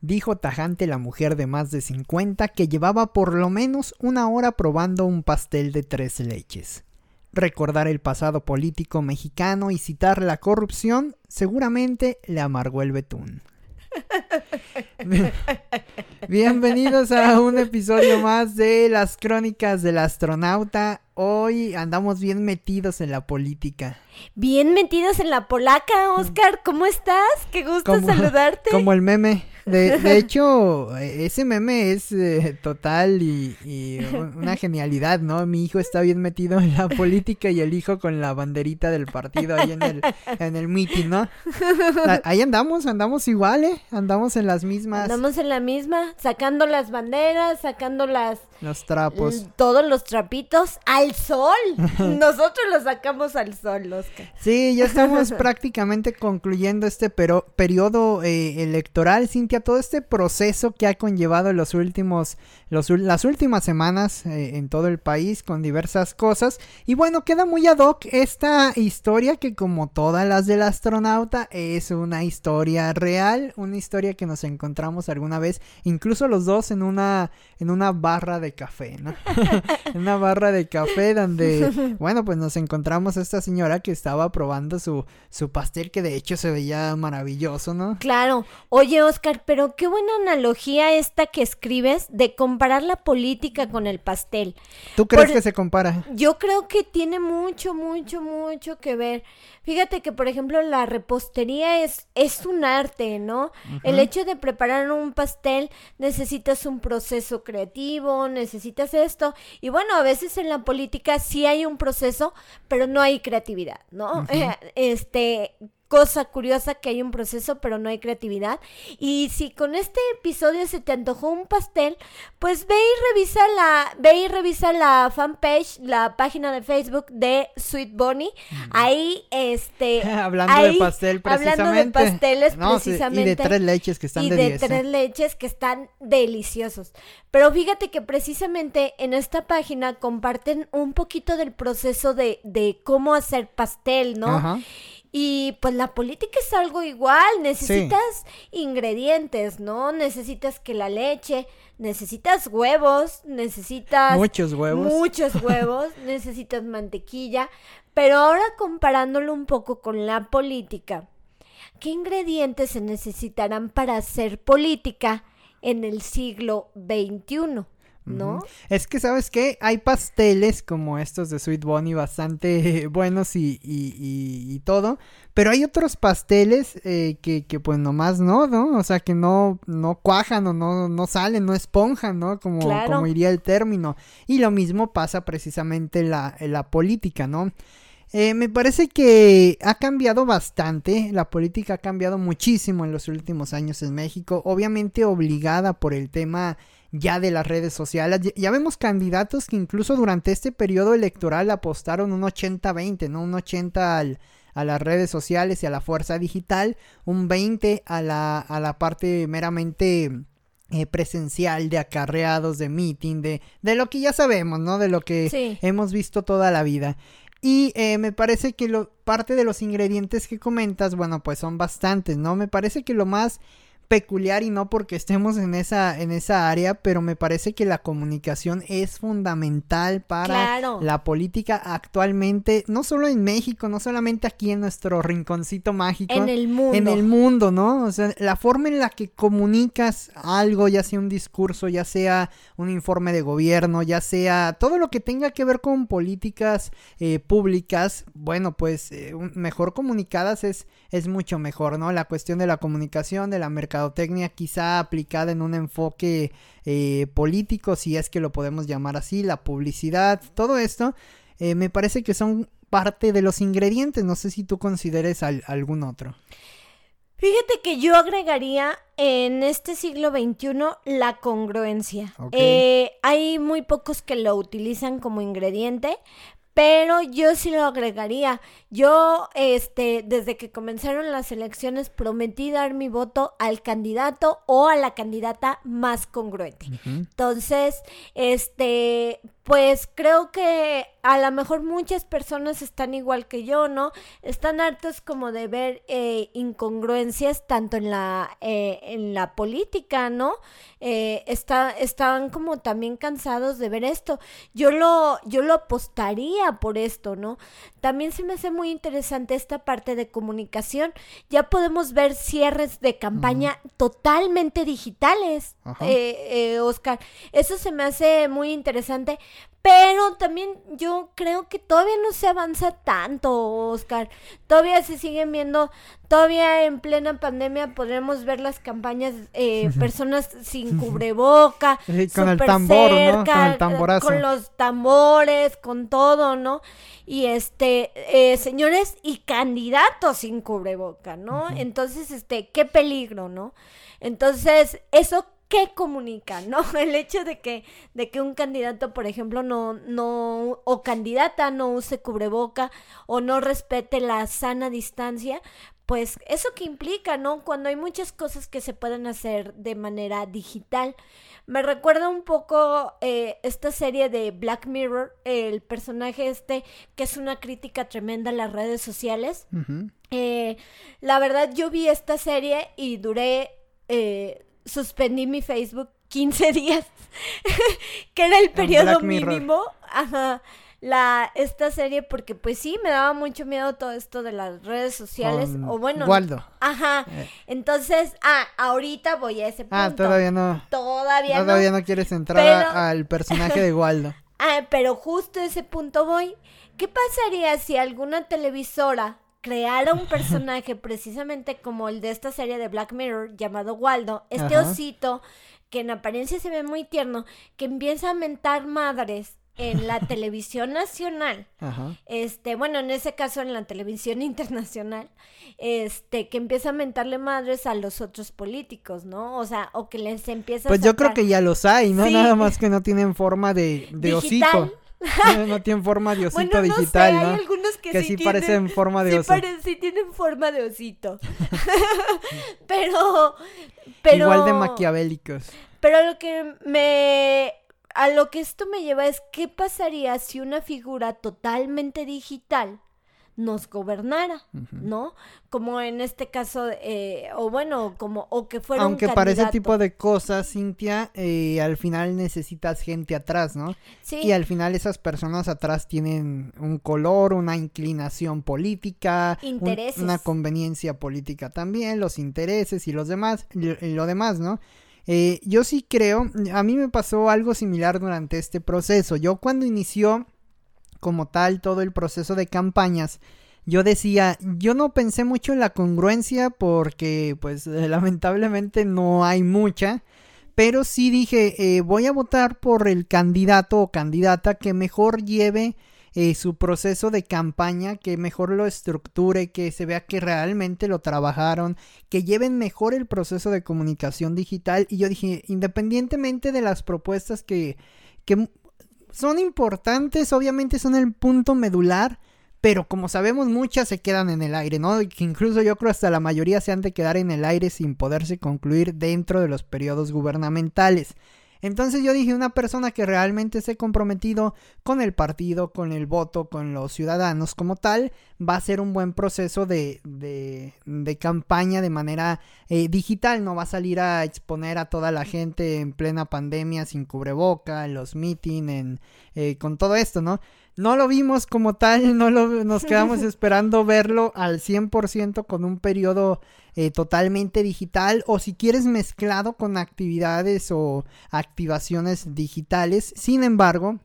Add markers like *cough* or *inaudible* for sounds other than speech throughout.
dijo tajante la mujer de más de 50 que llevaba por lo menos una hora probando un pastel de tres leches. Recordar el pasado político mexicano y citar la corrupción seguramente le amargó el betún. *laughs* Bienvenidos a un episodio más de las crónicas del astronauta. Hoy andamos bien metidos en la política. Bien metidos en la polaca, Oscar. ¿Cómo estás? Qué gusto saludarte. Como el meme. De, *laughs* hecho, ese meme es eh, total y, una genialidad, ¿no? Mi hijo está bien metido en la política y el hijo con la banderita del partido ahí en el, en el meeting, ¿no? Ahí andamos, andamos igual, ¿eh? Andamos en las mismas. Andamos en la misma, sacando las banderas, sacando las... Los trapos. Todos los trapitos al sol. *laughs* Nosotros los sacamos al sol, Oscar. Sí, ya estamos prácticamente concluyendo este periodo eh, electoral, Cintia todo este proceso que ha conllevado los últimos, las últimas semanas eh, en todo el país con diversas cosas. Y bueno, queda muy ad hoc esta historia que como todas las del astronauta es una historia real, una historia que nos encontramos alguna vez, incluso los dos en una, en una barra de café, ¿no? *laughs* en una barra de café donde, *laughs* bueno, pues nos encontramos esta señora que estaba probando su, su pastel que de hecho se veía maravilloso, ¿no? Claro. Oye, Oscar, pero qué buena analogía esta que escribes de comparar la política con el pastel. ¿Tú crees que se compara? Yo creo que tiene mucho, mucho, mucho que ver. Fíjate que, por ejemplo, la repostería es, es un arte, ¿no? El hecho de preparar un pastel necesitas un proceso creativo, necesitas esto. Y bueno, a veces en la política sí hay un proceso, pero no hay creatividad, ¿no? *laughs* este, cosa curiosa que hay un proceso pero no hay creatividad. Y si con este episodio se te antojó un pastel, pues ve y revisa la, ve y revisa la fanpage, la página de Facebook de Sweet Bonnie. Ahí, este... *laughs* hablando de pastel precisamente. Hablando de pasteles precisamente. y de tres leches que están y de, tres leches que están deliciosos. Pero fíjate que precisamente en esta página comparten un poquito del proceso de, de cómo hacer pastel, ¿no? Ajá. Y pues la política es algo igual, necesitas ingredientes, ¿no? Necesitas que la leche, necesitas huevos, necesitas... Muchos huevos. Muchos *laughs* huevos, necesitas mantequilla, pero ahora comparándolo un poco con la política, ¿qué ingredientes se necesitarán para hacer política en el siglo XXI? ¿No? Es que, ¿sabes qué? Hay pasteles como estos de Sweet Bonnie bastante *laughs* buenos y, y, y, todo, pero hay otros pasteles eh, que, que, pues nomás no, ¿no? O sea, que no, no cuajan o no, no salen, no esponjan, ¿no? Como, como iría el término. Y lo mismo pasa precisamente en la, en la política, ¿no? Eh, me parece que ha cambiado bastante, la política ha cambiado muchísimo en los últimos años en México, obviamente obligada por el tema ya de las redes sociales. Ya vemos candidatos que incluso durante este periodo electoral apostaron un 80-20, ¿no? Un 80 al, a las redes sociales y a la fuerza digital, un 20 a la, a la parte meramente eh, presencial de acarreados, de meeting, de, de lo que ya sabemos, ¿no? De lo que hemos visto toda la vida. Y eh, me parece que lo, parte de los ingredientes que comentas, bueno, pues son bastantes, ¿no? Me parece que lo más peculiar y no porque estemos en esa, en esa área, pero me parece que la comunicación es fundamental para la política actualmente, no solo en México, no solamente aquí en nuestro rinconcito mágico. En el mundo. En el mundo, ¿no? O sea, la forma en la que comunicas algo, ya sea un discurso, ya sea un informe de gobierno, ya sea todo lo que tenga que ver con políticas eh, públicas, bueno, pues eh, mejor comunicadas es, es mucho mejor, ¿no? La cuestión de la comunicación, de la mercadotecnia, mercadotecnia quizá aplicada en un enfoque eh, político, si es que lo podemos llamar así, la publicidad, todo esto, eh, me parece que son parte de los ingredientes. No sé si tú consideres algún otro. Fíjate que yo agregaría en este siglo XXI la congruencia. Eh, hay muy pocos que lo utilizan como ingrediente, pero yo sí lo agregaría. Yo, este, desde que comenzaron las elecciones, prometí dar mi voto al candidato o a la candidata más congruente. Entonces, este, pues creo que a lo mejor muchas personas están igual que yo, ¿no? Están hartos como de ver eh, incongruencias tanto en la, eh, en la política, ¿no? Eh, está, están como también cansados de ver esto. Yo lo, yo lo apostaría por esto, ¿no? También se me hace muy interesante esta parte de comunicación. Ya podemos ver cierres de campaña totalmente digitales, Oscar. Eso se me hace muy interesante pero también yo creo que todavía no se avanza tanto, Oscar. Todavía se siguen viendo, todavía en plena pandemia podremos ver las campañas, eh, *laughs* personas sin cubreboca, *laughs* con el tambor, ¿no? Con el tamborazo. Con los tambores, con todo, ¿no? Y este, eh, señores y candidatos sin cubreboca, ¿no? Entonces, este, qué peligro, ¿no? Entonces, eso qué comunica, ¿no? *laughs* El hecho de que, de que un candidato, por ejemplo, no, no, o candidata no use cubreboca o no respete la sana distancia, pues eso que implica, ¿no? Cuando hay muchas cosas que se pueden hacer de manera digital. Me recuerda un poco eh, esta serie de Black Mirror, el personaje este, que es una crítica tremenda a las redes sociales. Eh, la verdad, yo vi esta serie y duré... Eh, suspendí mi Facebook 15 *laughs* días, que era el periodo mínimo. Ajá. La, esta serie porque pues sí me daba mucho miedo todo esto de las redes sociales o bueno Waldo ajá eh. entonces ah ahorita voy a ese ah, punto ah todavía no todavía, todavía no, quieres entrar al personaje de Waldo *laughs* ah pero justo a ese punto voy qué pasaría si alguna televisora creara un *laughs* personaje precisamente como el de esta serie de Black Mirror llamado Waldo, este osito que en apariencia se ve muy tierno, que empieza a mentar madres en la *laughs* televisión nacional, este, bueno, en ese caso en la televisión *laughs* internacional, este, que empieza a mentarle madres a los otros políticos, ¿no? O sea, o que les empieza pues yo creo que ya los hay, ¿no? Nada más que no tienen forma de, de osito. No, tienen forma de osito digital, ¿no? Hay algunos que, sí, parecen forma de sí sí tienen forma de osito. *laughs* pero, pero... Igual de maquiavélicos. Pero lo que me... A lo que esto me lleva es qué pasaría si una figura totalmente digital nos gobernara, ¿no? Como en este caso, eh, o bueno, como, o que fuera Aunque para ese tipo de cosas, Cintia, eh, al final necesitas gente atrás, ¿no? Sí. Y al final esas personas atrás tienen un color, una inclinación política, una conveniencia política también, los intereses y los demás, y lo demás, ¿no? Eh, yo sí creo, a mí me pasó algo similar durante este proceso. Yo cuando inició como tal todo el proceso de campañas, yo decía, yo no pensé mucho en la congruencia porque pues *laughs* lamentablemente no hay mucha, pero sí dije, eh, voy a votar por el candidato o candidata que mejor lleve eh, su proceso de campaña, que mejor lo estructure, que se vea que realmente lo trabajaron, que lleven mejor el proceso de comunicación digital. Y yo dije, independientemente de las propuestas que, que son importantes, obviamente son el punto medular, pero como sabemos muchas se quedan en el aire, ¿no? Incluso yo creo hasta la mayoría se han de quedar en el aire sin poderse concluir dentro de los periodos gubernamentales. Entonces yo dije, una persona que realmente esté comprometido con el partido, con el voto, con los ciudadanos como tal, va a ser un buen proceso de, de, de campaña de manera eh, digital, no va a salir a exponer a toda la gente en plena pandemia sin cubreboca, en los meetings, eh, con todo esto, ¿no? No lo vimos como tal, *laughs* no lo, nos quedamos *laughs* esperando verlo al 100% con un periodo eh, totalmente digital o si quieres mezclado con actividades o activaciones digitales. Sin embargo,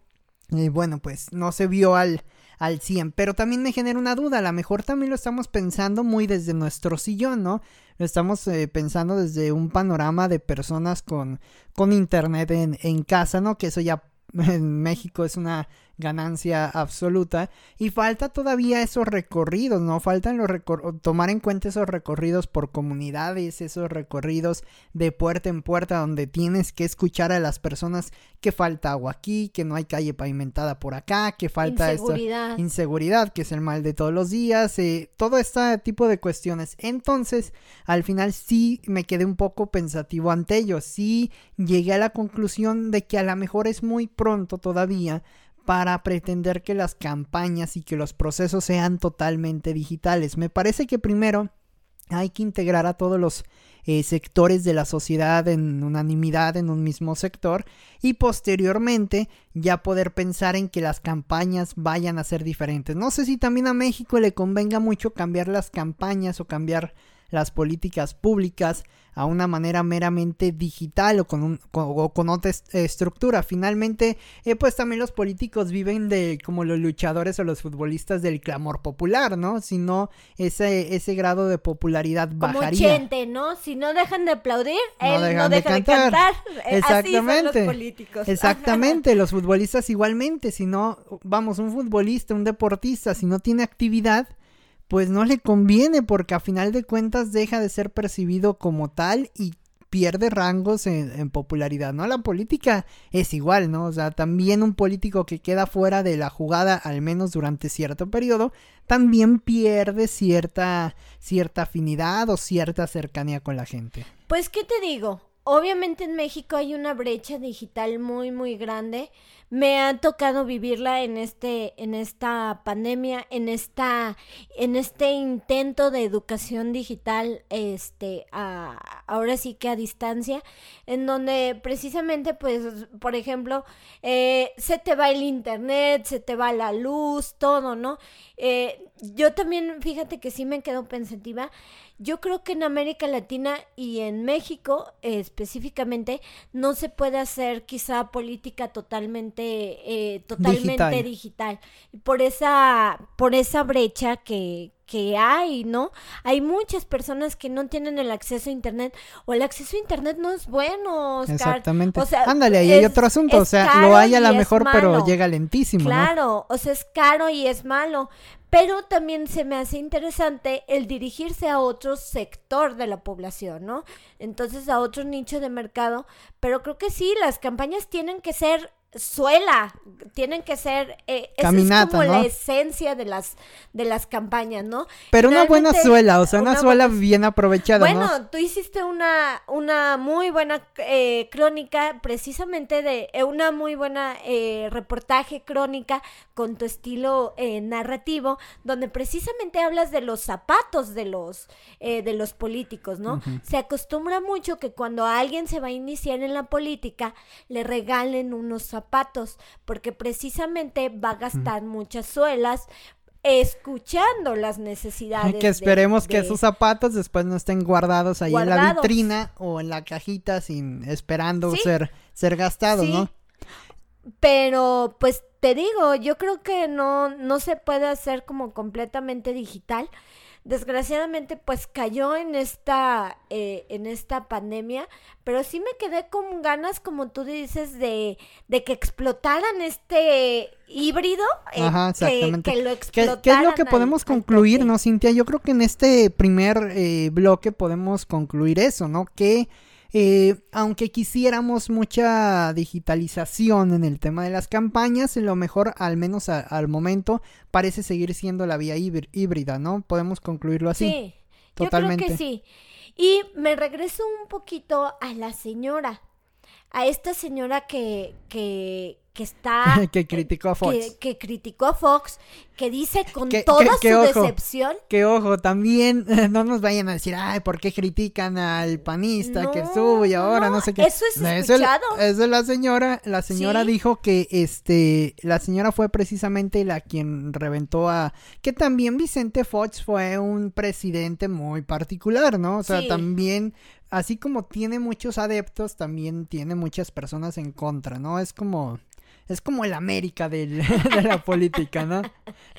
eh, bueno, pues no se vio al, al 100, pero también me genera una duda, a lo mejor también lo estamos pensando muy desde nuestro sillón, ¿no? Lo estamos eh, pensando desde un panorama de personas con, con internet en, en casa, ¿no? Que eso ya *laughs* en México es una ganancia absoluta y falta todavía esos recorridos, ¿no? Faltan los tomar en cuenta esos recorridos por comunidades, esos recorridos de puerta en puerta donde tienes que escuchar a las personas que falta agua aquí, que no hay calle pavimentada por acá, que falta inseguridad, inseguridad que es el mal de todos los días, eh, todo este tipo de cuestiones. Entonces, al final sí me quedé un poco pensativo ante ello, sí llegué a la conclusión de que a lo mejor es muy pronto todavía para pretender que las campañas y que los procesos sean totalmente digitales. Me parece que primero hay que integrar a todos los eh, sectores de la sociedad en unanimidad en un mismo sector y posteriormente ya poder pensar en que las campañas vayan a ser diferentes. No sé si también a México le convenga mucho cambiar las campañas o cambiar las políticas públicas a una manera meramente digital o con, un, con, otra estructura. Finalmente, eh, pues también los políticos viven de como los luchadores o los futbolistas del clamor popular, ¿no? Si no, ese, ese grado de popularidad bajaría. Como ¿no? Si no dejan de aplaudir, no él no deja de cantar. *laughs* Exactamente. los políticos. Exactamente, *laughs* los futbolistas igualmente. Si no, vamos, un futbolista, un deportista, si no tiene actividad, pues no le conviene porque a final de cuentas deja de ser percibido como tal y pierde rangos en, popularidad, ¿no? La política es igual, ¿no? O sea, también un político que queda fuera de la jugada, al menos durante cierto periodo, también pierde cierta, cierta afinidad o cierta cercanía con la gente. Pues, ¿qué te digo? Obviamente en México hay una brecha digital muy muy grande. Me ha tocado vivirla en este en esta pandemia, en esta en este intento de educación digital este ahora sí que a distancia, en donde precisamente pues por ejemplo eh, se te va el internet, se te va la luz, todo, ¿no? Eh, yo también fíjate que sí me quedo pensativa yo creo que en América Latina y en México específicamente no se puede hacer quizá política totalmente eh, totalmente digital. por esa por esa brecha que que hay, ¿no? Hay muchas personas que no tienen el acceso a internet o el acceso a internet no es bueno, Oscar. Exactamente. O sea, ándale, ahí hay otro asunto, o sea, lo hay a lo mejor, pero llega lentísimo, Claro, o sea, es caro y es malo, pero también se me hace interesante el dirigirse a otro sector de la población, ¿no? Entonces a otro nicho de mercado, pero creo que sí, las campañas tienen que ser suela, tienen que ser eh, es como la esencia de las de las campañas, ¿no? Pero una buena suela, o sea, una, suela bien aprovechada, Bueno, tú hiciste una una muy buena eh, crónica precisamente de eh, una muy buena eh, reportaje crónica con tu estilo narrativo donde precisamente hablas de los zapatos de los de los políticos, ¿no? Se acostumbra mucho que cuando alguien se va a iniciar en la política le regalen unos zapatos porque precisamente va a gastar muchas suelas escuchando las necesidades. Que esperemos que esos zapatos después no estén guardados ahí en la vitrina o en la cajita sin esperando ser, ser gastados, ¿no? Pero pues te digo, yo creo que no, no se puede hacer como completamente digital. Desgraciadamente pues cayó en esta eh, en esta pandemia pero sí me quedé con ganas como tú dices de, de que explotaran este híbrido eh, Ajá, exactamente. Que, lo explotaran ¿Qué, es lo que podemos concluir no Cintia yo creo que en este primer eh, bloque podemos concluir eso no que eh, aunque quisiéramos mucha digitalización en el tema de las campañas, lo mejor, al menos al momento, parece seguir siendo la vía híbrida, ¿no? Podemos concluirlo así. Sí, totalmente. Yo creo que sí. Y me regreso un poquito a la señora, a esta señora que, que, que está... *laughs* que criticó a Fox. Que, criticó a Fox, que dice con toda su decepción... Que ojo, también *laughs* no nos vayan a decir, ay, ¿por qué critican al panista que estuvo y ahora no, sé qué? Eso es escuchado. Eso, es la señora, la señora dijo que este, la señora fue precisamente la quien reventó a... Que también Vicente Fox fue un presidente muy particular, ¿no? O sea, también así como tiene muchos adeptos, también tiene muchas personas en contra, ¿no? Es como es como el América *laughs* de la política, ¿no?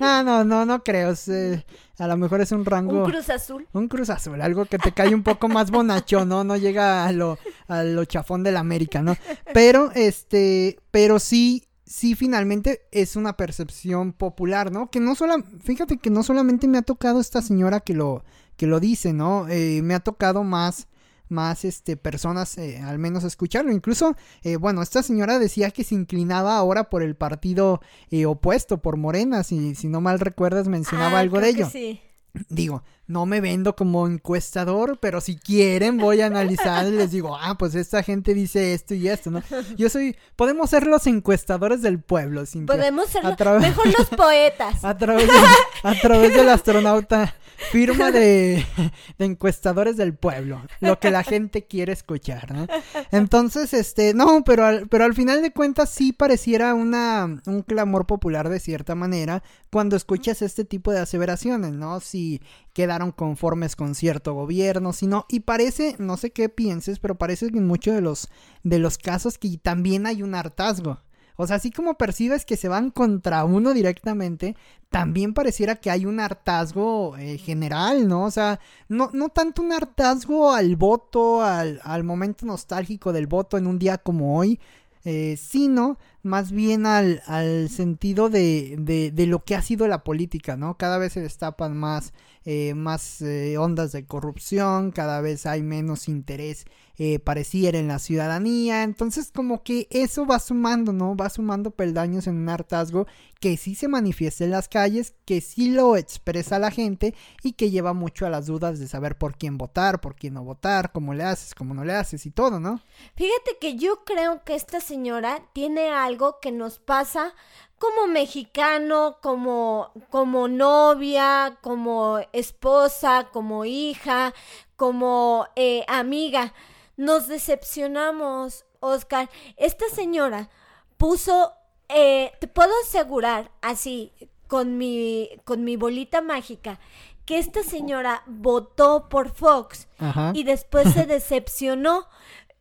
No, no, no, no creo. Eh, a lo mejor es un rango. Un cruz azul. Un cruz azul, algo que te cae un poco más bonacho, ¿no? No llega a lo, a lo chafón del América, ¿no? Pero, este, pero sí, sí finalmente es una percepción popular, ¿no? Que no solo, fíjate que no solamente me ha tocado esta señora que lo, que lo dice, ¿no? Eh, me ha tocado más más este personas eh, al menos escucharlo incluso eh, bueno esta señora decía que se inclinaba ahora por el partido opuesto por Morena si, si no mal recuerdas mencionaba Ah, algo de ello que sí. digo, no me vendo como encuestador, pero si quieren voy a analizar y les digo, ah, pues esta gente dice esto y esto, ¿no? Yo soy, podemos ser los encuestadores del pueblo, Cintia. Podemos ser a lo- través- mejor los poetas. *laughs* A través, de- a través del astronauta, firma de, *laughs* de encuestadores del pueblo, lo que la *laughs* gente quiere escuchar, ¿no? Entonces, este, no, pero al, pero al final de cuentas sí pareciera una, un clamor popular de cierta manera cuando escuchas este tipo de aseveraciones, ¿no? Si quedaron conformes con cierto gobierno, si no, y parece, no sé qué pienses, pero parece que en muchos de los, de los casos que también hay un hartazgo. O sea, así como percibes que se van contra uno directamente, también pareciera que hay un hartazgo eh, general, ¿no? O sea, no, no tanto un hartazgo al voto, al, al momento nostálgico del voto en un día como hoy, eh, sino más bien al, al sentido de, de, lo que ha sido la política, ¿no? Cada vez se destapan más, eh, más ondas de corrupción, cada vez hay menos interés, eh, pareciera, en la ciudadanía, entonces como que eso va sumando, ¿no? Va sumando peldaños en un hartazgo que sí se manifiesta en las calles, que sí lo expresa la gente y que lleva mucho a las dudas de saber por quién votar, por quién no votar, cómo le haces, cómo no le haces y todo, ¿no? Fíjate que yo creo que esta señora tiene algo que nos pasa como mexicano, como, como novia, como esposa, como hija, como eh, amiga. Nos decepcionamos, Oscar. Esta señora puso, eh, te puedo asegurar así, con mi, con mi bolita mágica, que esta señora votó por Fox Ajá. y después se *laughs* decepcionó.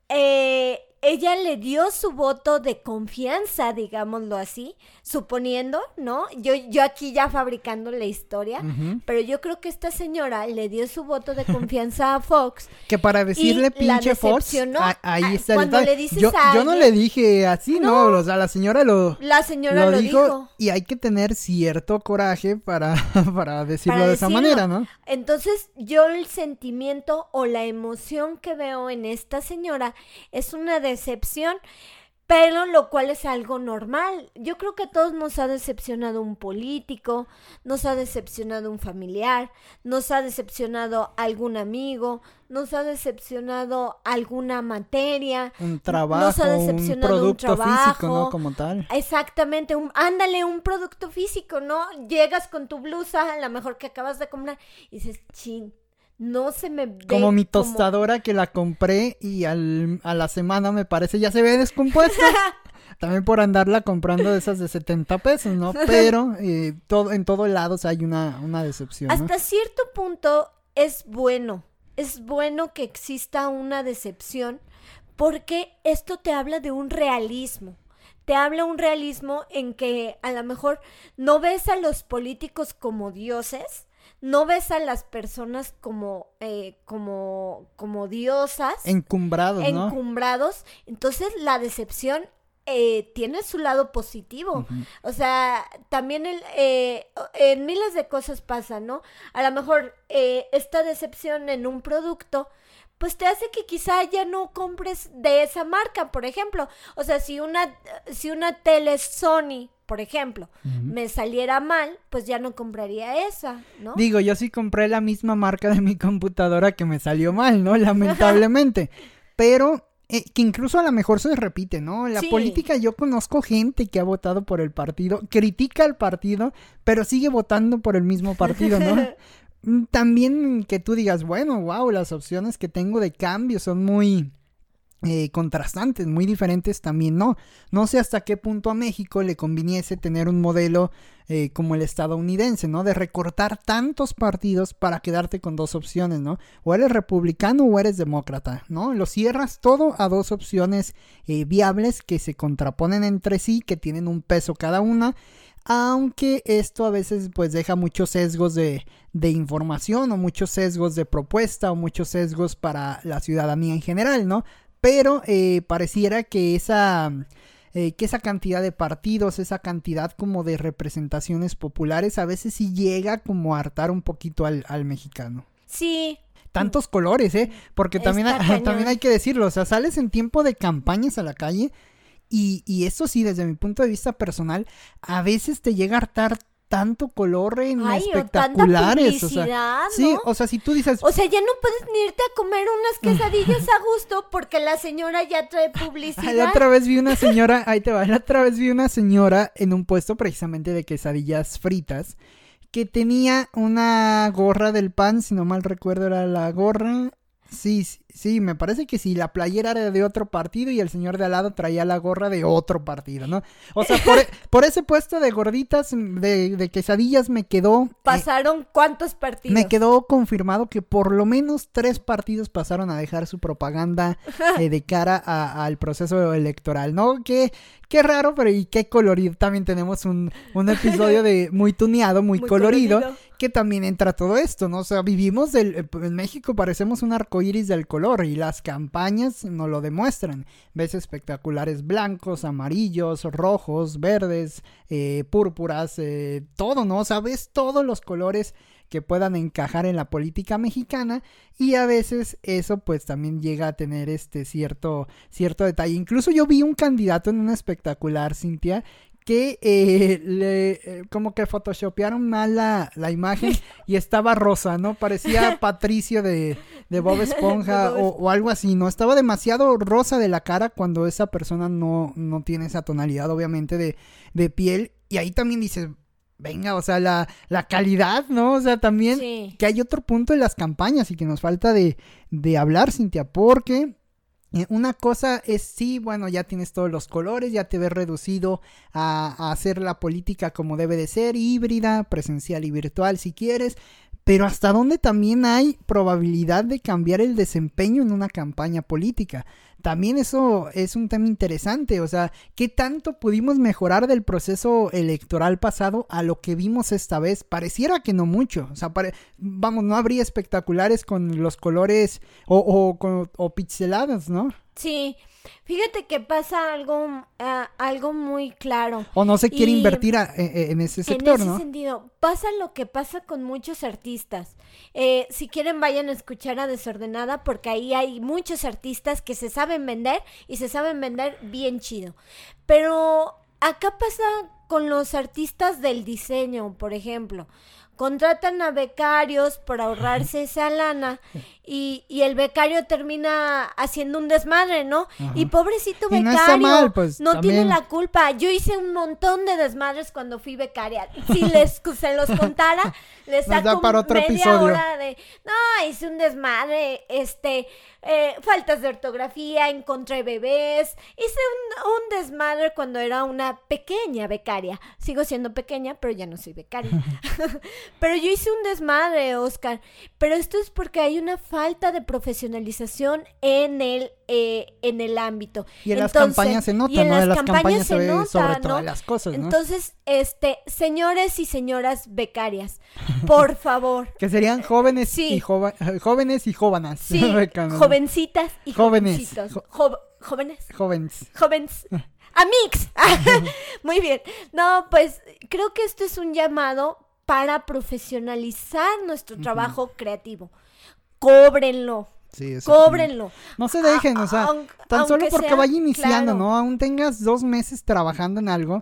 Eh, ella le dio su voto de confianza, digámoslo así, suponiendo, ¿no? Yo, yo aquí ya fabricando la historia, pero yo creo que esta señora le dio su voto de confianza a Fox. *laughs* Que para decirle pinche Fox, a- ahí Ah, está el cuando detalle. le dices yo, a yo no alguien- le dije así, no, o sea, la señora lo, La señora lo, dijo, dijo. y hay que tener cierto coraje para, *laughs* para decirlo Para de esa manera, ¿no? Entonces, yo el sentimiento o la emoción que veo en esta señora es una decepción, pero lo cual es algo normal. Yo creo que a todos nos ha decepcionado un político, nos ha decepcionado un familiar, nos ha decepcionado algún amigo, nos ha decepcionado alguna materia. Un trabajo, un decepcionado un producto físico, ¿no? trabajo. Como tal. Exactamente, un, ándale, un producto físico, ¿no? Llegas con tu blusa, la mejor que acabas de comprar, y dices, chin, no se me ve Como mi tostadora que la compré y al, a la semana me parece ya se ve descompuesta. *laughs* También por andarla comprando de esas de 70 pesos, ¿no? Pero eh, todo, en todos lados hay una, una decepción, ¿no? Hasta cierto punto es bueno, es bueno que exista una decepción, porque esto te habla de un realismo. Te habla un realismo en que a lo mejor no ves a los políticos como dioses, no ves a las personas como, eh, como, como diosas, Encumbrados, ¿no? encumbrados. Entonces la decepción eh, tiene su lado positivo. O sea, también el, eh, en miles de cosas pasa, ¿no? A lo mejor eh, esta decepción en un producto, pues te hace que quizá ya no compres de esa marca, por ejemplo. O sea, si una, si una tele Sony, por ejemplo, me saliera mal, pues ya no compraría esa, ¿no? Digo, yo sí compré la misma marca de mi computadora que me salió mal, ¿no? Lamentablemente. *laughs* Pero eh, que incluso a lo mejor se repite, ¿no? En la Sí. política yo conozco gente que ha votado por el partido, critica al partido, pero sigue votando por el mismo partido, ¿no? *laughs* Mm, También que tú digas, bueno, wow, las opciones que tengo de cambio son muy eh, contrastantes, muy diferentes también, no. No sé hasta qué punto a México le conviniese tener un modelo eh, como el estadounidense, ¿no? De recortar tantos partidos para quedarte con dos opciones, ¿no? O eres republicano o eres demócrata, ¿no? Lo cierras todo a dos opciones eh, viables que se contraponen entre sí, que tienen un peso cada una. Aunque esto a veces pues deja muchos sesgos de, de información o muchos sesgos de propuesta o muchos sesgos para la ciudadanía en general, ¿no? Pero eh, pareciera que esa, eh, que esa cantidad de partidos, esa cantidad como de representaciones populares, a veces sí llega como a hartar un poquito al, al mexicano. Sí, Tantos colores, ¿eh? Porque también, hay- *laughs* también hay que decirlo, o sea, sales en tiempo de campañas a la calle y, y eso sí, desde mi punto de vista personal, a veces te llega a hartar tanto color en Ay, o tanta espectaculares. O sea, sí, o sea, si tú dices, O sea, ya no puedes ni irte a comer unas quesadillas a gusto porque la señora ya trae publicidad. *laughs* "Ay, la otra vez vi una señora, ahí te va, la otra vez vi una señora en un puesto precisamente de quesadillas fritas que tenía una gorra del pan, si no mal recuerdo era la gorra. Sí, sí, sí, me parece que sí, la playera era de otro partido y el señor de al lado traía la gorra de otro partido, ¿no? O sea, por, e- *laughs* por ese puesto de gorditas, de, de quesadillas me quedó... eh, ¿Pasaron cuántos partidos? me quedó confirmado que por lo menos tres partidos pasaron a dejar su propaganda *laughs* eh, de cara al proceso electoral, ¿no? Qué, qué raro, pero y qué colorido. También tenemos un, un episodio de muy tuneado, muy, Muy colorido, colorido. Que también entra todo esto, ¿no? O sea, vivimos eh, en México parecemos un arco iris del color y las campañas nos lo demuestran. Ves espectaculares blancos, amarillos, rojos, verdes, eh, púrpuras, eh, todo, ¿no? O sea, ves todos los colores que puedan encajar en la política mexicana y a veces eso pues también llega a tener este cierto cierto detalle. Incluso yo vi un candidato en un espectacular, Cintia, que eh, le, eh, como que photoshopearon mal la, la imagen *laughs* y estaba rosa, ¿no? Parecía *laughs* Patricio de, de Bob Esponja *laughs* o, o algo así, ¿no? Estaba demasiado rosa de la cara cuando esa persona no, no tiene esa tonalidad, obviamente, de, de piel. Y ahí también dices, venga, o sea, la, la calidad, ¿no? O sea, también Sí. que hay otro punto en las campañas y que nos falta de, de hablar, Cintia, porque una cosa es sí, bueno, ya tienes todos los colores, ya te ves reducido a, hacer la política como debe de ser, híbrida, presencial y virtual si quieres, pero hasta dónde también hay probabilidad de cambiar el desempeño en una campaña política. También eso es un tema interesante, o sea, ¿qué tanto pudimos mejorar del proceso electoral pasado a lo que vimos esta vez? Pareciera que no mucho, o sea, pare- vamos, no habría espectaculares con los colores o, o, con- o pixelados, ¿no? Sí. Fíjate que pasa algo, ah, algo muy claro. O no se quiere Y- invertir a- e- e- en ese sector, en ese ¿no? sentido, pasa lo que pasa con muchos artistas. Eh, si quieren, vayan a escuchar a Desordenada, porque ahí hay muchos artistas que se saben vender y se saben vender bien chido. Pero acá pasa con los artistas del diseño, por ejemplo. Contratan a becarios por ahorrarse *laughs* esa lana y, y el becario termina haciendo un desmadre, ¿no? Y pobrecito Y no becario, está mal, pues, no tiene la culpa. Yo hice un montón de desmadres cuando fui becaria. Si les se los contara, *laughs* les saco para otro media episodio. hora de no, hice un desmadre, este, eh, faltas de ortografía en contra de bebés. Hice un, un desmadre cuando era una pequeña becaria. Sigo siendo pequeña, pero ya no soy becaria. *laughs* *laughs* pero yo hice un desmadre, Oscar. Pero esto es porque hay una falta de profesionalización en el, eh, en el ámbito. Y en las campañas se nota, y en ¿no? En las campañas campañas se nota, sobre ¿no? todas las cosas, ¿no? Entonces, este, señores y señoras becarias, por *laughs* favor, que serían jóvenes Sí. y jova- jóvenes y jóvenes. sí, *laughs* jovencitas y Jóvenes. jovencitos, Jo- jo- jóvenes, Jóvenes. jóvenes, *laughs* amix. Muy bien. No, pues creo que esto es un llamado para profesionalizar nuestro trabajo creativo. Cóbrenlo, Sí, eso. cóbrenlo. No se dejen, o sea, tan solo porque sea- vaya iniciando, claro. ¿no? Aún tengas dos meses trabajando en algo,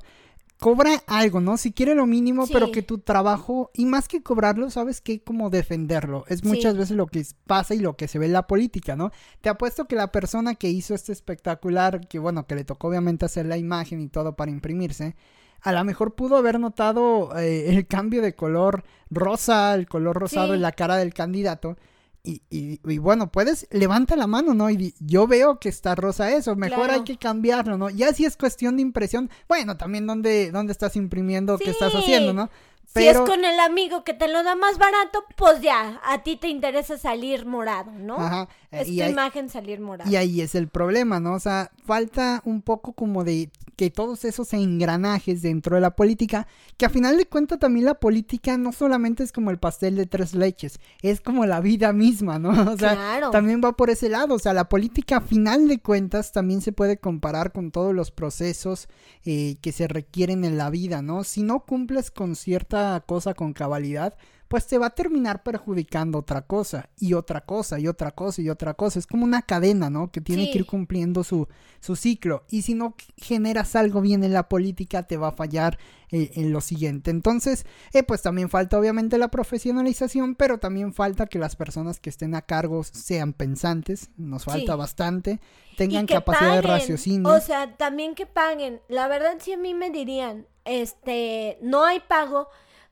cobra algo, ¿no? Si quiere lo mínimo, pero que tu trabajo, y más que cobrarlo, ¿sabes qué? Como defenderlo. Es muchas Sí. veces lo que pasa y lo que se ve en la política, ¿no? Te apuesto que la persona que hizo este espectacular, que bueno, que le tocó obviamente hacer la imagen y todo para imprimirse, a lo mejor pudo haber notado eh, el cambio de color rosa, el color rosado Sí. en la cara del candidato. Y, y- y bueno, puedes, levanta la mano, ¿no? Y yo veo que está rosa eso, mejor Claro. hay que cambiarlo, ¿no? Ya si es cuestión de impresión, bueno, también dónde, dónde estás imprimiendo, qué estás haciendo, ¿no? si es con el amigo que te lo da más barato, pues ya, a ti te interesa salir morado, ¿no? Ajá. Es tu imagen salir morado. Y ahí es el problema, ¿no? O sea, falta un poco como de que todos esos engranajes dentro de la política, que a final de cuentas también la política no solamente es como el pastel de tres leches, es como la vida misma, ¿no? *laughs* O sea, también va por ese lado, o sea, la política a final de cuentas también se puede comparar con todos los procesos eh, que se requieren en la vida, ¿no? Si no cumples con cierta cosa con cabalidad, pues te va a terminar perjudicando otra cosa y otra cosa y otra cosa y otra cosa. Es como una cadena, ¿no? Que tiene que ir cumpliendo su, su ciclo. Y si no generas algo bien en la política, te va a fallar eh, en lo siguiente. Entonces, eh, pues también falta obviamente la profesionalización, pero también falta que las personas que estén a cargo sean pensantes. Nos falta bastante. Tengan capacidad de raciocinio. O sea, también que paguen. La verdad, si a mí me dirían, este, no hay pago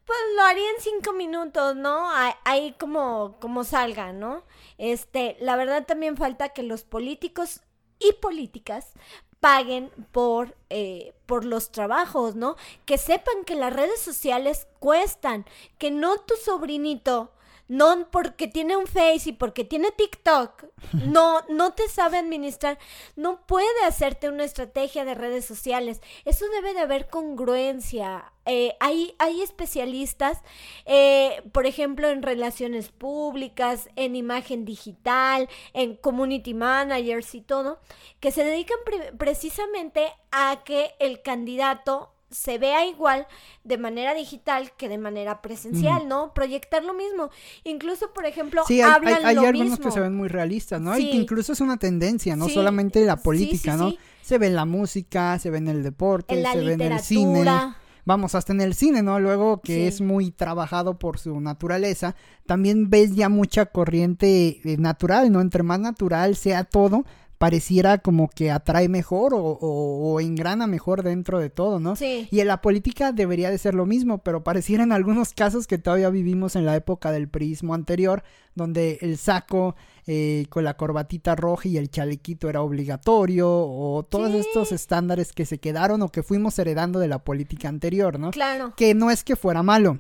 pues lo haría en cinco minutos, ¿no? Ahí como, como salga, ¿no? Este, la verdad también falta que los políticos y políticas paguen por, eh, por los trabajos, ¿no? Que sepan que las redes sociales cuestan, que no tu sobrinito no porque tiene un Face y porque tiene TikTok, *laughs* no, no te sabe administrar, no puede hacerte una estrategia de redes sociales. Eso debe de haber congruencia. Eh, hay, hay especialistas, eh, por ejemplo, en relaciones públicas, en imagen digital, en community managers y todo, que se dedican precisamente a que el candidato se vea igual de manera digital que de manera presencial, ¿no? Proyectar lo mismo. Incluso, por ejemplo, sí, hay, hay, algunos que se ven muy realistas, ¿no? Y que incluso es una tendencia, no solamente la política, ¿no? Se ve en la música, se ve en el deporte, se ve en el cine. Vamos, hasta en el cine, ¿no? Luego que es muy trabajado por su naturaleza, también ves ya mucha corriente eh, natural, ¿no? Entre más natural sea todo, pareciera como que atrae mejor o, engrana mejor dentro de todo, ¿no? Sí. Y en la política debería de ser lo mismo, pero pareciera en algunos casos que todavía vivimos en la época del prismo anterior, donde el saco eh, con la corbatita roja y el chalequito era obligatorio, o todos estos estándares que se quedaron o que fuimos heredando de la política anterior, ¿no? Claro. Que no es que fuera malo,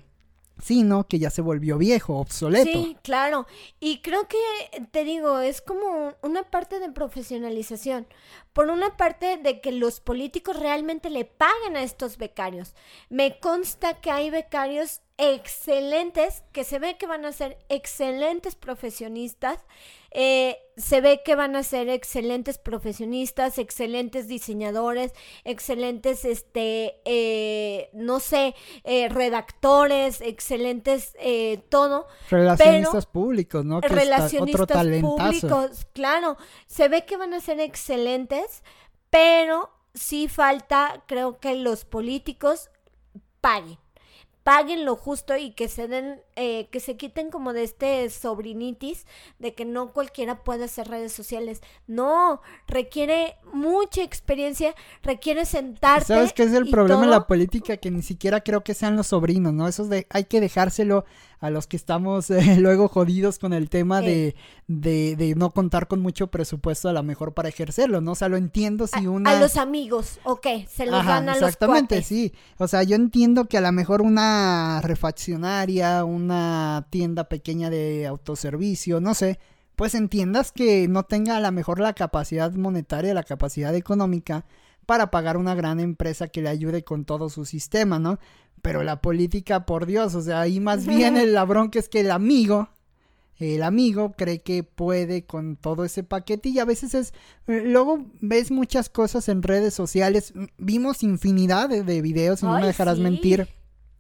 sino que ya se volvió viejo, obsoleto. Sí, claro. Y creo que, te digo, es como una parte de profesionalización. Por una parte de que los políticos realmente le paguen a estos becarios. Me consta que hay becarios excelentes, que se ve que van a ser excelentes profesionistas, eh, se ve que van a ser excelentes profesionistas, excelentes diseñadores, excelentes, este, eh, no sé, eh, redactores, excelentes todo. Relacionistas públicos, ¿no? Que relacionistas públicos, claro, se ve que van a ser excelentes, pero sí falta, creo que los políticos paguen paguen lo justo y que se den, eh, que se quiten como de este sobrinitis de que no cualquiera puede hacer redes sociales. No, requiere mucha experiencia, requiere sentarte. ¿Sabes qué es el problema en la política? Que ni siquiera creo que sean los sobrinos, ¿no? Eso de, hay que dejárselo a los que estamos *laughs* eh, luego jodidos con el tema de, de, de, no contar con mucho presupuesto a lo mejor para ejercerlo, ¿no? O sea, lo entiendo si una... A los amigos, ok, se los dan a exactamente, sí. O sea, yo entiendo que a lo mejor una refaccionaria, una tienda pequeña de autoservicio, no sé, pues entiendas que no tenga a lo mejor la capacidad monetaria, la capacidad económica para pagar una gran empresa que le ayude con todo su sistema, ¿no? Pero la política, por Dios, o sea, ahí más bien *laughs* el labrón que es que el amigo, el amigo cree que puede con todo ese paquete y a veces es, eh, luego ves muchas cosas en redes sociales, vimos infinidad de, videos, y no me dejarás mentir,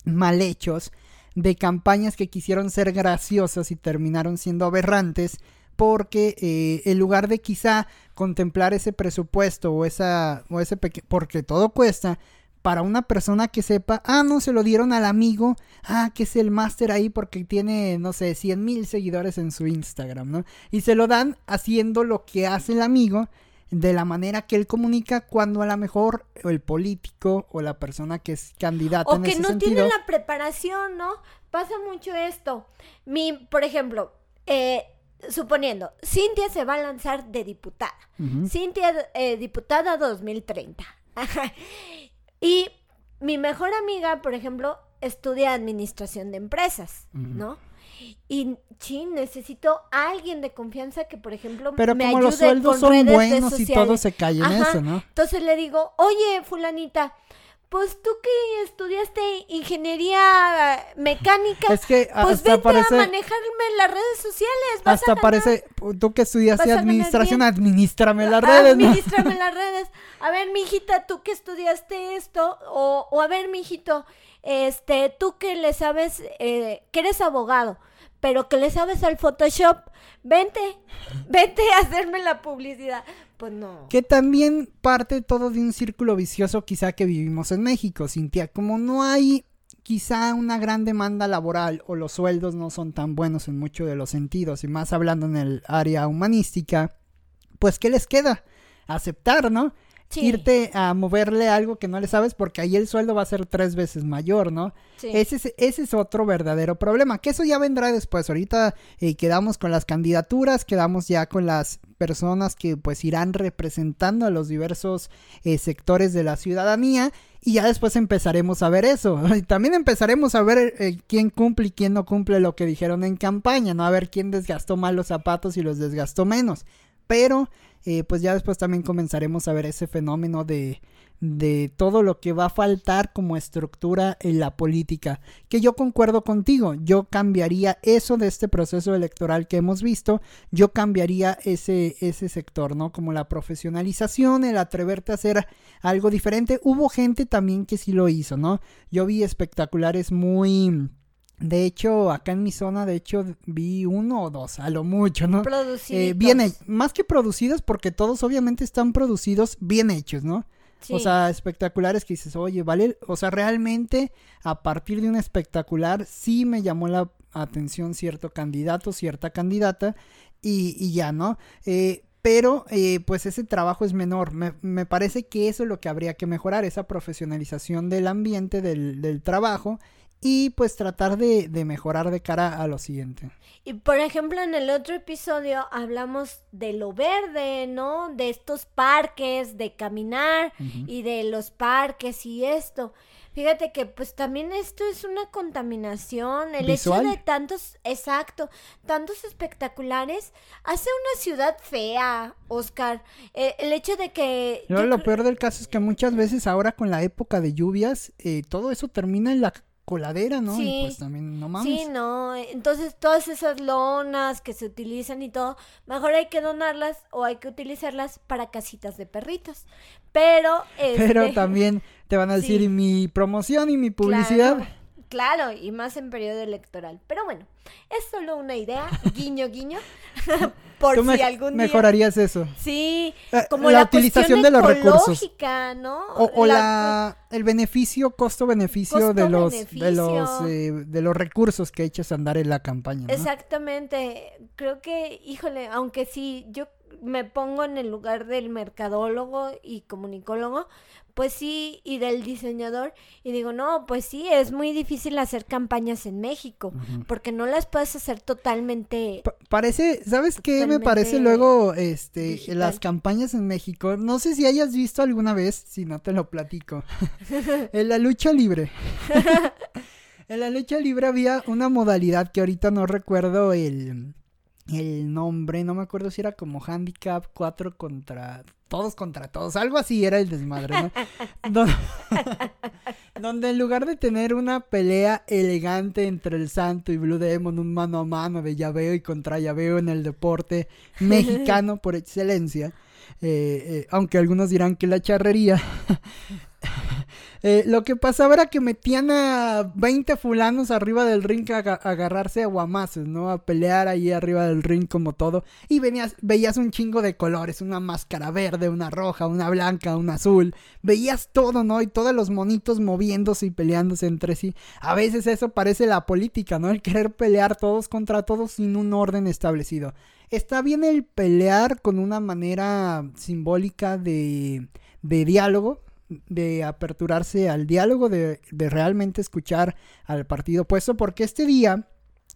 mal hechos, de campañas que quisieron ser graciosas y terminaron siendo aberrantes porque eh, en lugar de quizá contemplar ese presupuesto o esa o ese porque todo cuesta para una persona que sepa, ah, no, se lo dieron al amigo, ah, que es el máster ahí porque tiene, no sé, 100 mil seguidores en su Instagram, ¿no? Y se lo dan haciendo lo que hace el amigo de la manera que él comunica cuando a lo mejor el político o la persona que es candidata o que no tiene la preparación, ¿no? Pasa mucho esto. Mi, por ejemplo, eh, suponiendo, Cintia se va a lanzar de diputada. Cintia, eh, diputada 2030. Y mi mejor amiga, por ejemplo, estudia administración de empresas, ¿no? Y sí, necesito a alguien de confianza que, por ejemplo, Pero me como ayude los sueldos con son redes buenos y todo se cae en Ajá. eso, ¿no? Entonces le digo, oye, fulanita, pues tú que estudiaste ingeniería mecánica, Es que pues hasta vente parece, a manejarme las redes sociales. Vas hasta a ganar, parece, tú que estudiaste administración, administrame las redes, ¿no? Administrame las redes. *laughs* A ver, mijita, tú que estudiaste esto, o, o a ver, mijito, este, tú que le sabes, eh, que eres abogado, pero que le sabes al Photoshop, vente, vente a hacerme la publicidad. Pues no. Que también parte todo de un círculo vicioso quizá que vivimos en México, Cintia. Como no hay quizá una gran demanda laboral o los sueldos no son tan buenos en muchos de los sentidos, y más hablando en el área humanística, pues ¿qué les queda? Aceptar, ¿no? Sí, Irte a moverle algo que no le sabes porque ahí el sueldo va a ser tres veces mayor, ¿no? sí. Ese es, ese es otro verdadero problema, que eso ya vendrá después. Ahorita eh, quedamos con las candidaturas, quedamos ya con las personas que pues irán representando a los diversos eh, sectores de la ciudadanía y ya después empezaremos a ver eso. *laughs* Y también empezaremos a ver eh, quién cumple y quién no cumple lo que dijeron en campaña, ¿no? A ver quién desgastó más los zapatos y los desgastó menos. Pero eh, pues ya después también comenzaremos a ver ese fenómeno de, de todo lo que va a faltar como estructura en la política. Que yo concuerdo contigo, yo cambiaría eso de este proceso electoral que hemos visto, yo cambiaría ese, ese sector, ¿no? Como la profesionalización, el atreverte a hacer algo diferente. Hubo gente también que sí lo hizo, ¿no? Yo vi espectaculares muy... De hecho, acá en mi zona, de hecho, vi uno o dos, a lo mucho, ¿no? Eh, bien, he- más que producidos, porque todos obviamente están producidos bien hechos, ¿no? Sí. O sea, espectaculares que dices, oye, vale, o sea, realmente a partir de un espectacular sí me llamó la atención cierto candidato, cierta candidata y, y ya, ¿no? Eh, pero eh, pues ese trabajo es menor. Me, me parece que eso es lo que habría que mejorar, esa profesionalización del ambiente, del, del trabajo y pues tratar de, de mejorar de cara a lo siguiente. Y por ejemplo, en el otro episodio hablamos de lo verde, ¿no? De estos parques, de caminar y de los parques y esto. Fíjate que pues también esto es una contaminación. El ¿Visual? hecho de tantos, exacto, tantos espectaculares hace una ciudad fea, Oscar. Eh, el hecho de que... Yo lo peor del caso es que muchas veces ahora con la época de lluvias, eh, todo eso termina en la coladera, ¿no? Sí. Y pues también, no mames. Sí, no, entonces todas esas lonas que se utilizan y todo, mejor hay que donarlas o hay que utilizarlas para casitas de perritos. Pero, Pero este, también te van a *laughs* decir sí. y mi promoción y mi publicidad. Claro, claro, y más en periodo electoral. Pero bueno, es solo una idea, *laughs* guiño, guiño, *laughs* por Tú si me- algún día... mejorarías eso. Sí, Eh, como la la, utilización de los recursos. ¿no? O, o la, el beneficio, costo-beneficio de los, de los, eh, de los recursos que echas a andar en la campaña. ¿no? Exactamente. Creo que, híjole, aunque sí, yo me pongo en el lugar del mercadólogo y comunicólogo, pues sí, y del diseñador, y digo, no, pues sí, es muy difícil hacer campañas en México, porque no las puedes hacer totalmente... Pa- Parece, ¿sabes qué? Me parece luego, este, digital. las campañas en México. No sé si hayas visto alguna vez, si no te lo platico. *laughs* en la lucha libre. *laughs* en la lucha libre había una modalidad que ahorita no recuerdo el, el nombre, no me acuerdo si era como handicap 4 contra todos contra todos, algo así era el desmadre, ¿no? *laughs* Don- *laughs* Donde en lugar de tener una pelea elegante entre el Santo y Blue Demon, un mano a mano de llaveo y contra llaveo en el deporte *laughs* mexicano por excelencia, eh, eh, aunque algunos dirán que la charrería, eh, lo que pasaba era que metían a 20 fulanos arriba del ring a, aga- a agarrarse a guamazos, ¿no? A pelear ahí arriba del ring como todo. Y venías, veías un chingo de colores, una máscara verde, una roja, una blanca, una azul. Veías todo, ¿no? Y todos los monitos moviéndose y peleándose entre sí. A veces eso parece la política, ¿no? El querer pelear todos contra todos sin un orden establecido. Está bien el pelear con una manera simbólica de, de diálogo, de aperturarse al diálogo, de, de realmente escuchar al partido opuesto, porque este día,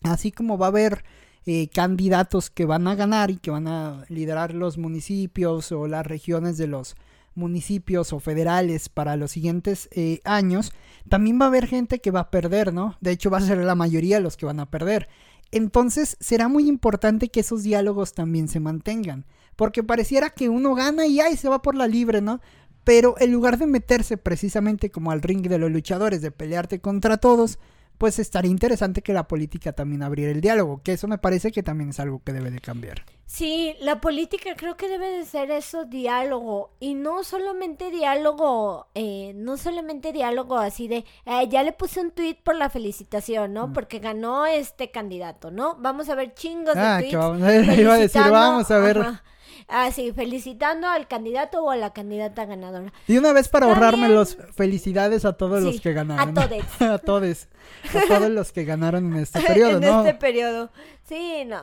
así como va a haber eh, candidatos que van a ganar y que van a liderar los municipios o las regiones de los municipios o federales para los siguientes eh, años, también va a haber gente que va a perder, ¿no? De hecho, va a ser la mayoría los que van a perder. Entonces, será muy importante que esos diálogos también se mantengan. Porque pareciera que uno gana y ahí se va por la libre, ¿no? Pero en lugar de meterse precisamente como al ring de los luchadores, de pelearte contra todos, pues estaría interesante que la política también abriera el diálogo, que eso me parece que también es algo que debe de cambiar. Sí, la política creo que debe de ser eso, diálogo, y no solamente diálogo, eh, no solamente diálogo así de, eh, ya le puse un tweet por la felicitación, ¿no? Mm. Porque ganó este candidato, ¿no? Vamos a ver chingos de ah, tweets. vamos, *laughs* iba a decir, vamos a ver. Sí, felicitando al candidato o a la candidata ganadora. Y una vez para ahorrarme los felicidades a todos los que ganaron. A todos. *laughs* a todos. A todos los que ganaron en este periodo, *laughs* en este periodo. Sí, no.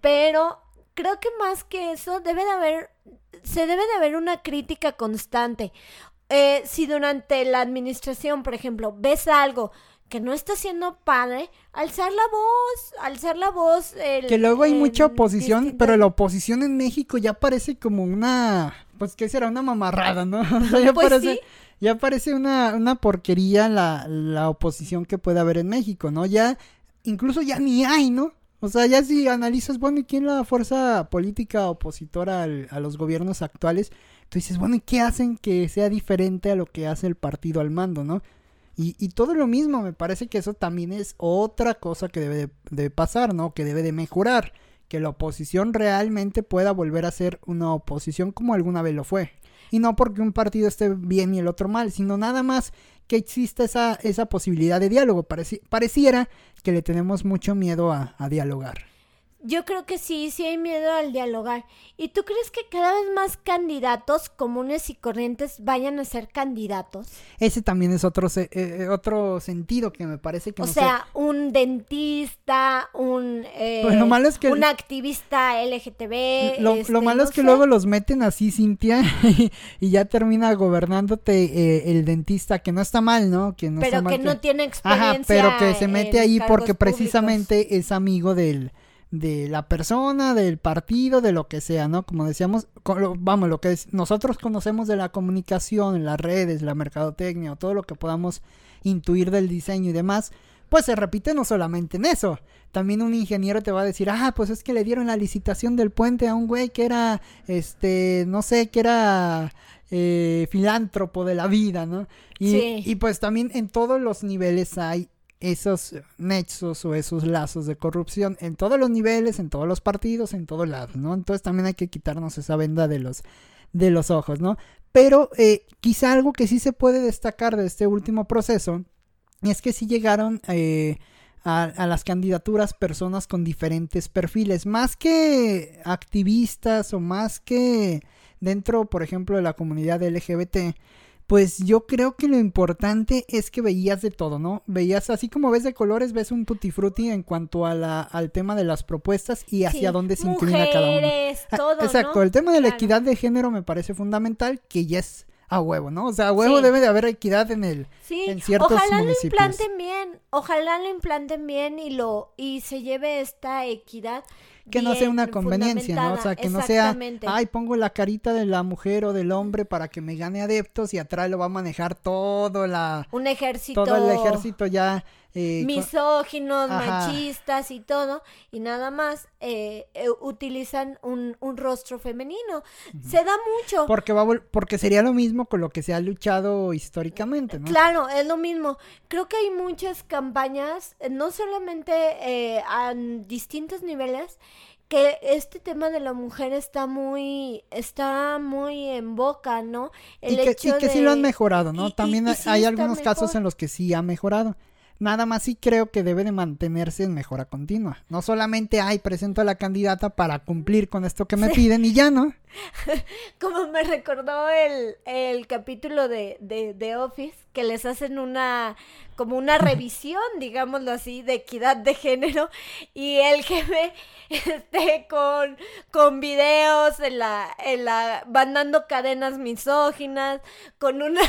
Pero creo que más que eso, debe de haber. Se debe de haber una crítica constante. Eh, si durante la administración, por ejemplo, ves algo que no está siendo padre, alzar la voz, alzar la voz. que luego hay mucha oposición, pero la oposición en México ya parece como una, pues qué será, una mamarrada, ¿no? *laughs* O sea, ya pues parece, ya parece una, una porquería la, la oposición que puede haber en México, ¿no? Ya, incluso ya ni hay, ¿no? O sea, ya si analizas, bueno, ¿y quién la fuerza política opositora a los gobiernos actuales? Tú dices, bueno, ¿y qué hacen que sea diferente a lo que hace el partido al mando, no? Y, y, todo lo mismo, me parece que eso también es otra cosa que debe de, pasar, ¿no? Que debe de mejorar, que la oposición realmente pueda volver a ser una oposición como alguna vez lo fue. Y no porque un partido esté bien y el otro mal, sino nada más que exista esa, esa posibilidad de diálogo. pareciera que le tenemos mucho miedo a dialogar. Yo creo que sí, sí hay miedo al dialogar. ¿Y tú crees que cada vez más candidatos comunes y corrientes vayan a ser candidatos? Ese también es otro, eh, eh, otro sentido que me parece que... O sea, un dentista, un, eh, pues que un activista LGTB. Lo, este, malo es que luego los meten así, Cintia, *laughs* y, ya termina gobernándote el dentista, que no está mal, ¿no? Que no pero que, no tiene experiencia. Ajá, pero que se mete ahí porque precisamente es amigo del de la persona, del partido, de lo que sea, ¿no? Como decíamos, vamos, lo que nosotros conocemos de la comunicación, las redes, la mercadotecnia o todo lo que podamos intuir del diseño y demás, pues se repite no solamente en eso. También un ingeniero te va a decir, ah, pues es que le dieron la licitación del puente a un güey que era, este, no sé, que era eh, filántropo de la vida, ¿no? Y, y pues también en todos los niveles hay esos nexos o esos lazos de corrupción en todos los niveles, en todos los partidos, en todos lados, ¿no? Entonces también hay que quitarnos esa venda de los, de los ojos, ¿no? Pero eh, quizá algo que sí se puede destacar de este último proceso es que sí llegaron eh, a, a, las candidaturas personas con diferentes perfiles, más que activistas o más que dentro, por ejemplo, de la comunidad LGBT pues yo creo que lo importante es que veías de todo, ¿no? Veías así como ves de colores, ves un tutti frutti en cuanto a la, al tema de las propuestas y hacia dónde se inclina cada uno. Ah, todo, exacto, el tema de la equidad de género me parece fundamental, que ya es a huevo, ¿no? O sea, a huevo debe de haber equidad en el sí. en ciertos ojalá lo implanten bien, ojalá lo implanten bien y lo y se lleve esta equidad que no sea una conveniencia, ¿no? O sea, que no sea, ay, pongo la carita de la mujer o del hombre para que me gane adeptos y atrás lo va a manejar todo la un ejército todo el ejército ya eh, misóginos, machistas y todo, y nada más eh, eh, utilizan un, un, rostro femenino. Se da mucho. Porque, va porque sería lo mismo con lo que se ha luchado históricamente, ¿no? Claro, es lo mismo. Creo que hay muchas campañas, no solamente a distintos niveles, que este tema de la mujer está muy está muy en boca, ¿no? El y que, y que sí lo han mejorado, ¿no? También hay algunos casos en los que sí ha mejorado. Nada más sí creo que debe de mantenerse en mejora continua. No solamente, ay, presento a la candidata para cumplir con esto que me piden y ya, ¿no? *laughs* Como me recordó el, el capítulo de, de, de, Office, que les hacen una como una *laughs* revisión, digámoslo así, de equidad de género y el jefe *laughs* este con con videos en la en la van dando cadenas misóginas con una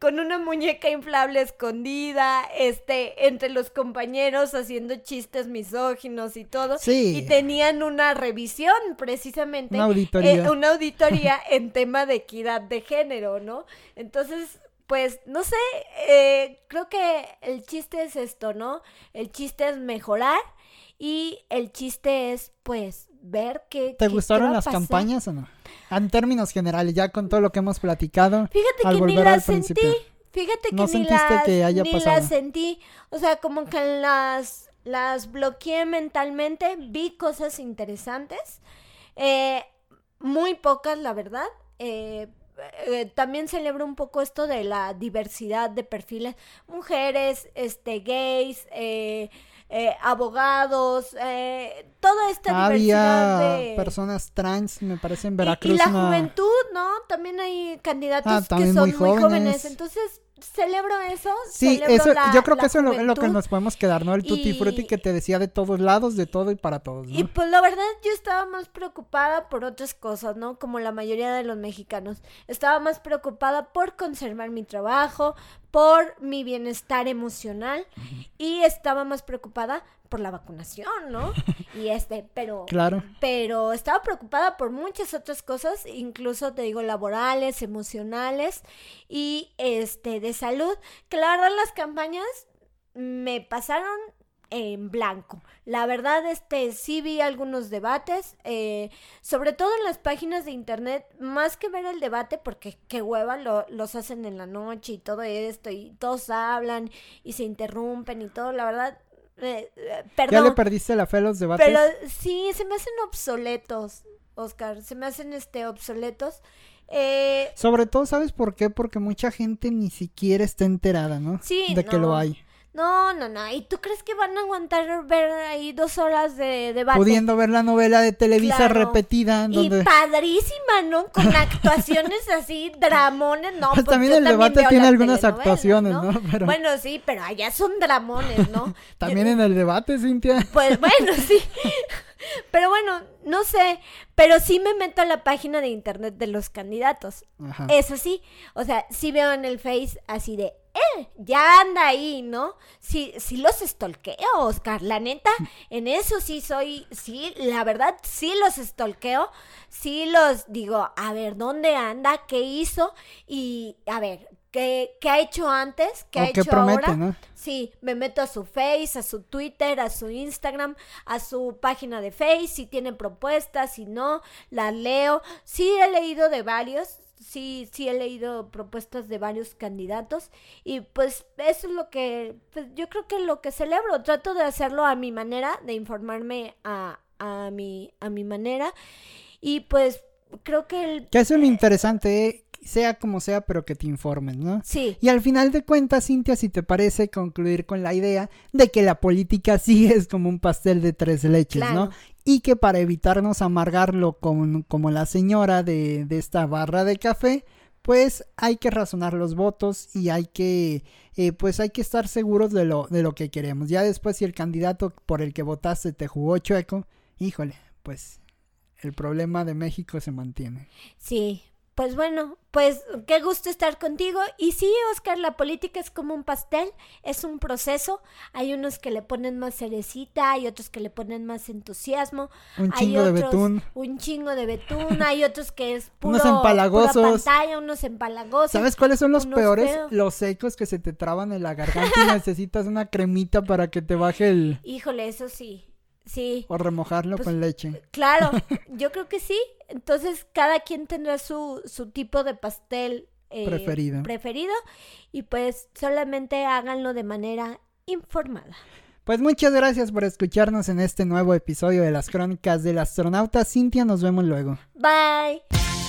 con una muñeca inflable escondida, este entre los compañeros haciendo chistes misóginos y todo Sí. y tenían una revisión precisamente Una auditoría. eh, una auditoría *laughs* en tema de equidad de género, ¿no? Entonces, pues, no sé, eh, creo que el chiste es esto, ¿no? El chiste es mejorar y el chiste es, pues, ver qué... ¿Te qué- gustaron las pasar. campañas o no? En términos generales, ya con todo lo que hemos platicado. Fíjate al que ni volver al las sentí. principio. Fíjate que ¿No ni sentiste las, que haya ni las sentí. O sea, como que las, las bloqueé mentalmente. Vi cosas interesantes. Eh, muy pocas, la verdad. Eh, eh, también celebro un poco esto de la diversidad de perfiles. Mujeres, este, gays, eh, eh, abogados, eh, toda esta diversidad Había de... personas trans, me parece, en Veracruz. Y, la una- juventud, ¿no? También hay candidatos Ah, que son muy muy jóvenes. jóvenes. Entonces, celebro eso. Sí, celebro eso, la- yo creo que eso es lo, que nos podemos quedar, ¿no? El tutti frutti Y- que te decía de todos lados, de todo y para todos, ¿no? Y pues la verdad yo estaba más preocupada por otras cosas, ¿no? Como la mayoría de los mexicanos. Estaba más preocupada por conservar mi trabajo, por mi bienestar emocional y estaba más preocupada por la vacunación, ¿no? *laughs* Y este, pero Claro. pero estaba preocupada por muchas otras cosas, incluso te digo laborales, emocionales y este de salud, que la verdad las campañas me pasaron en blanco. La verdad, este, sí vi algunos debates, eh, sobre todo en las páginas de internet, más que ver el debate, porque qué hueva, lo- los hacen en la noche y todo esto, y todos hablan y se interrumpen y todo, la verdad, eh, eh, ¿Ya le perdón, perdiste la fe a los debates? pero sí, se me hacen obsoletos, Oscar, se me hacen, este, obsoletos. Sobre todo, ¿sabes por qué? Porque mucha gente ni siquiera está enterada, ¿no? Sí, De que lo hay. No, no, no, ¿y tú crees que van a aguantar ver ahí dos horas de debate? Pudiendo ver la novela de Televisa Claro. repetida, Y donde... padrísima, ¿no? Con *laughs* actuaciones así, dramones, no. Pues también el debate tiene algunas actuaciones, ¿no? *laughs* Pero Bueno, sí, pero allá son dramones, ¿no? *laughs* también en el debate, Cintia. Pues bueno, sí. Pero bueno, no sé, pero sí me meto a la página de internet de los candidatos. Ajá. Eso sí, o sea, sí veo en el Face así de, eh, ya anda ahí, ¿no? Sí, sí los estolqueo, Oscar, la neta, en eso sí soy, sí, la verdad, sí los estolqueo, sí los digo, a ver, ¿dónde anda? ¿Qué hizo? Y, a ver, ¿qué, qué ha hecho antes? ¿Qué O ha hecho promete, ahora? ¿no? Sí, me meto a su Face, a su Twitter, a su Instagram, a su página de Face, si tiene propuestas, si no, las leo. Sí he leído de varios, sí, sí he leído propuestas de varios candidatos y pues eso es lo que, pues yo creo que lo que celebro, trato de hacerlo a mi manera, de informarme a, a, mi, a mi manera y pues creo que el... Que es lo interesante, ¿eh? Sea como sea, pero que te informen, ¿no? Sí, Y al final de cuentas, Cintia, si te parece concluir con la idea de que la política *laughs* sí es como un pastel de tres leches, ¿no? Claro. Y que para evitarnos amargarlo con, como la señora de, de esta barra de café, pues hay que razonar los votos y hay que, eh, pues hay que estar seguros de lo, de lo que queremos. Ya después si el candidato por el que votaste te jugó chueco, híjole, pues el problema de México se mantiene. Sí, pues bueno, pues qué gusto estar contigo. Y sí, Oscar, la política es como un pastel, es un proceso. Hay unos que le ponen más cerecita, hay otros que le ponen más entusiasmo. Un hay chingo de betún. Un chingo de betún, hay otros que es *laughs* puro, Unos empalagosos. pantalla, unos empalagosos. ¿Sabes cuáles son los peores? Los secos que se te traban en la garganta y *laughs* necesitas una cremita para que te baje el... Híjole, eso sí, sí. o remojarlo Pues, con leche. Claro, *laughs* yo creo que sí. Entonces, cada quien tendrá su, su tipo de pastel eh, Preferido. preferido y pues solamente háganlo de manera informada. Pues muchas gracias por escucharnos en este nuevo episodio de las crónicas del astronauta. Cintia, nos vemos luego. Bye.